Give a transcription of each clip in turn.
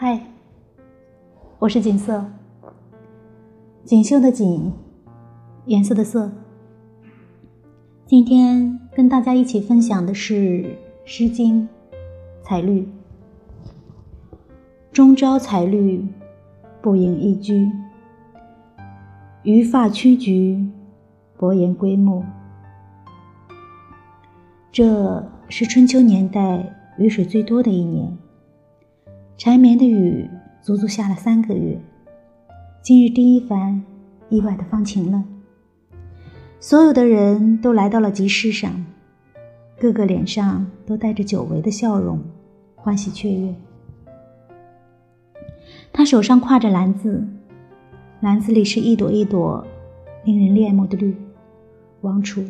嗨，我是锦瑟，锦绣的锦，颜色的色。今天跟大家一起分享的是《诗经·采绿》：“中朝彩绿，不盈一居；余发屈局，薄言归暮。”这是春秋年代雨水最多的一年。缠绵的雨足足下了三个月，今日第一番意外的放晴了。所有的人都来到了集市上，个个脸上都带着久违的笑容，欢喜雀跃。他手上挎着篮子，篮子里是一朵一朵令人恋慕的绿，王储。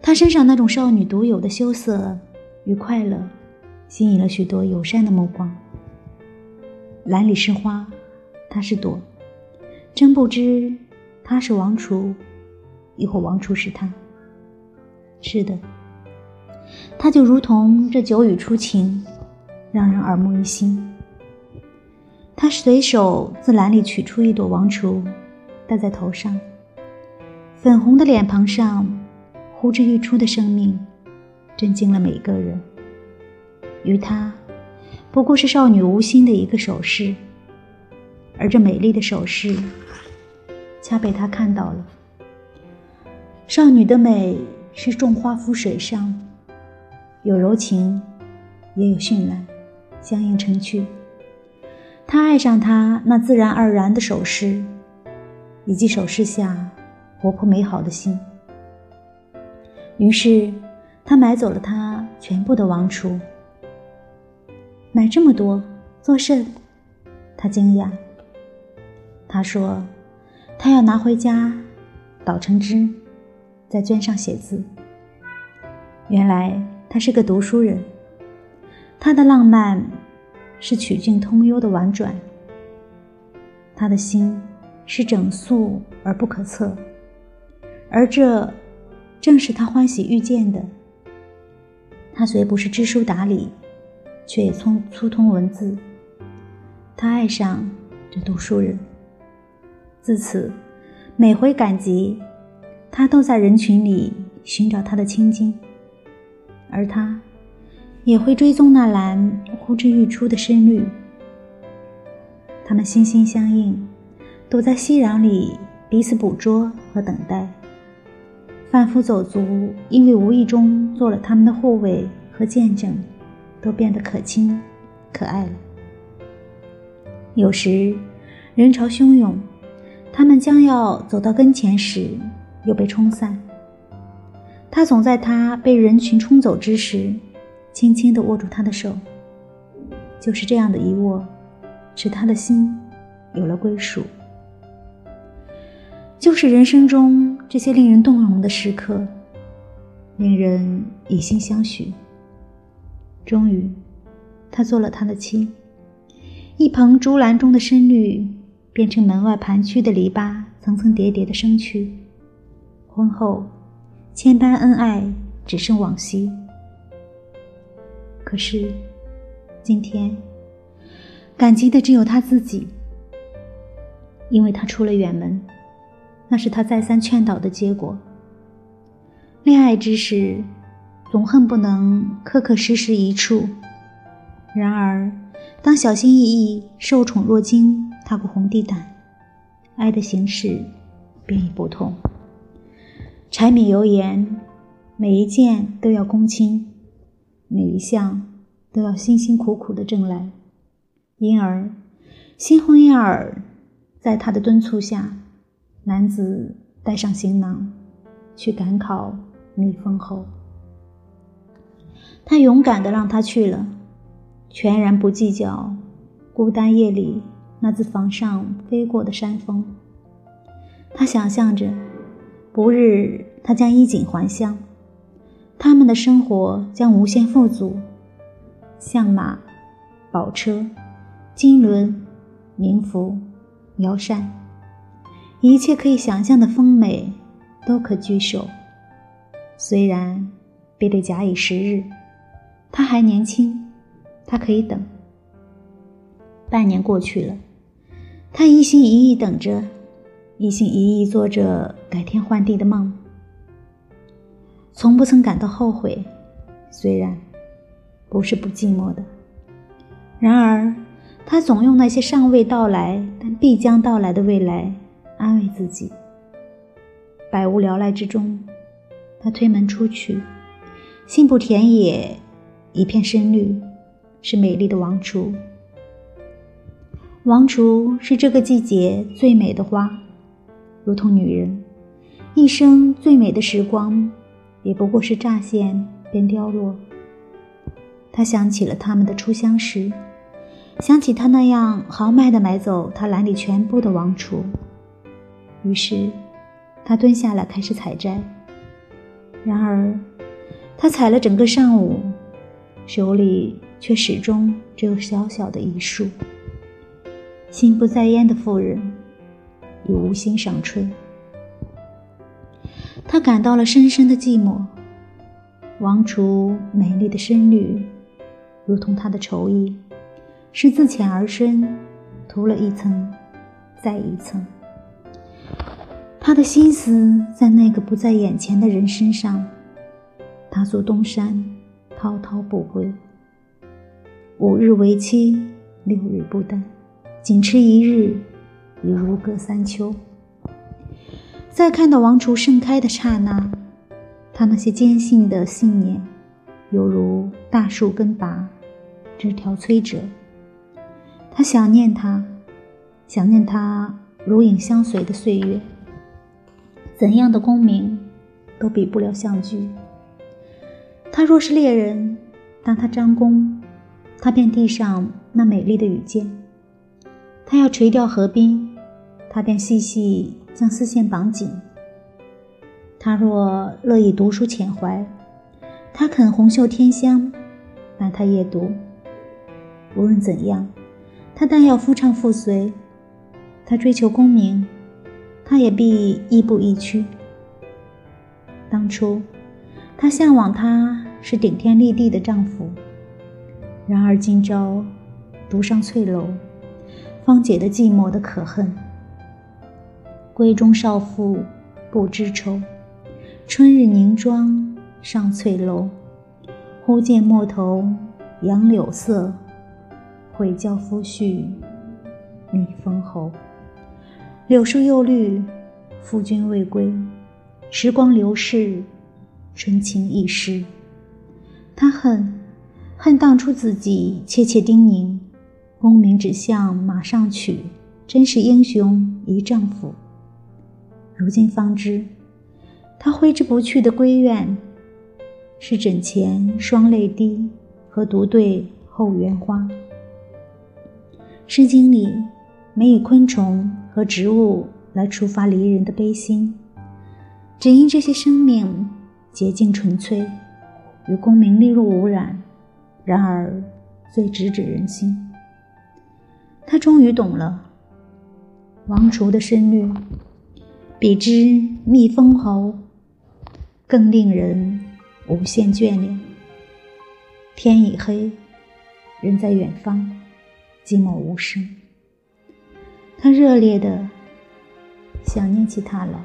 他身上那种少女独有的羞涩与快乐。吸引了许多友善的目光。篮里是花，它是朵，真不知他是王储，亦或王储是他。是的，他就如同这九语初晴，让人耳目一新。他随手自篮里取出一朵王储，戴在头上，粉红的脸庞上呼之欲出的生命，震惊了每一个人。于他，不过是少女无心的一个手势，而这美丽的手势，恰被他看到了。少女的美是种花浮水上，有柔情，也有绚烂，相映成趣。他爱上她那自然而然的手势，以及手势下活泼美好的心。于是，他买走了她全部的王储。买这么多做甚？他惊讶。他说：“他要拿回家，捣成汁，在绢上写字。”原来他是个读书人。他的浪漫是曲径通幽的婉转，他的心是整肃而不可测，而这正是他欢喜遇见的。他虽不是知书达理。却也聪粗通文字。他爱上这读书人。自此，每回赶集，他都在人群里寻找他的青筋，而他也会追踪那蓝呼之欲出的深绿。他们心心相印，躲在熙攘里彼此捕捉和等待。贩夫走卒因为无意中做了他们的护卫和见证。都变得可亲、可爱了。有时，人潮汹涌，他们将要走到跟前时，又被冲散。他总在他被人群冲走之时，轻轻地握住他的手。就是这样的一握，使他的心有了归属。就是人生中这些令人动容的时刻，令人以心相许。终于，他做了他的妻。一旁竹篮中的深绿，变成门外盘曲的篱笆，层层叠叠的生趣。婚后，千般恩爱，只剩往昔。可是，今天，感激的只有他自己，因为他出了远门，那是他再三劝导的结果。恋爱之时。总恨不能刻刻时时一处，然而，当小心翼翼、受宠若惊踏过红地毯，爱的形式便已不同。柴米油盐，每一件都要躬亲，每一项都要辛辛苦苦的挣来。因而，新婚燕尔，在他的敦促下，男子带上行囊，去赶考蜜蜂后。他勇敢的让他去了，全然不计较孤单夜里那自房上飞过的山峰。他想象着，不日他将衣锦还乡，他们的生活将无限富足，象马、宝车、金轮、名服、摇扇，一切可以想象的丰美，都可居首。虽然必得假以时日。他还年轻，他可以等，半年过去了，他一心一意等着，一心一意做着改天换地的梦，从不曾感到后悔。虽然不是不寂寞的，然而他总用那些尚未到来但必将到来的未来安慰自己。百无聊赖之中，他推门出去，信步田野，一片深绿，是美丽的王厨。王厨是这个季节最美的花，如同女人，一生最美的时光，也不过是乍现便凋落。他想起了他们的初相识，想起他那样豪迈地买走他篮里全部的王厨，于是他蹲下来开始采摘。然而，他采了整个上午，手里却始终只有小小的一束。心不在焉的妇人，已无心赏春。他感到了深深的寂寞。王厨美丽的深绿，如同他的愁意，是自浅而深，涂了一层，再一层。他的心思在那个不在眼前的人身上。他坐东山，滔滔不归。五日为期，六日不丹。仅迟一日，已如隔三秋。在看到王厨盛开的刹那，他那些坚信的信念，犹如大树根拔，枝条摧折。他想念他，想念他如影相随的岁月。怎样的功名，都比不了相聚。他若是猎人，当他张弓，他便递上那美丽的羽箭。他要垂钓河滨，他便细细将丝线绑紧。他若乐意读书浅怀，他肯红袖添香，伴他夜读。无论怎样，他但要夫唱妇随。他追求功名，他也必亦步亦趋。当初，她向往他是顶天立地的丈夫，然而今朝，独上翠楼。方解的寂寞的可恨。闺中少妇不知愁，春日凝妆上翠楼。忽见陌头杨柳色，悔教夫婿觅封侯。柳树又绿，夫君未归。时光流逝，春情易逝。他恨，恨当初自己切切叮咛。功名只向马上取，真是英雄一丈夫。如今方知，他挥之不去的闺怨，是枕前双泪滴和独对后园花。《诗经》里没以昆虫和植物来触发离人的悲心，只因这些生命洁净纯粹，与功名利禄无染，然而最直指人心。他终于懂了，王厨的深绿，比之蜜蜂侯更令人无限眷恋。天已黑，人在远方，寂寞无声。他热烈的想念起他来。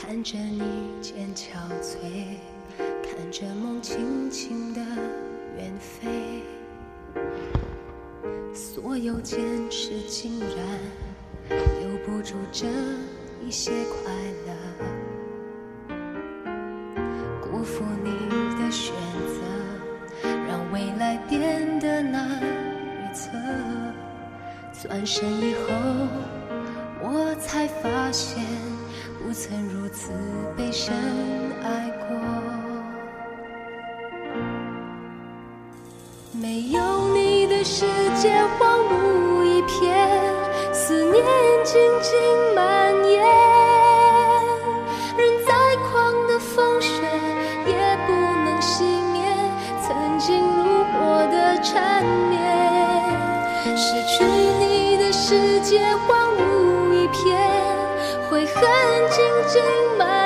看着你渐憔悴，看着梦轻轻的远飞，所有坚持竟然留不住这一些快乐，辜负你的选择，让未来变得难预测。转身以后，我才发现。不曾如此被深爱过，没有你的世界荒芜一片，思念静静蔓寂寞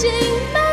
心慢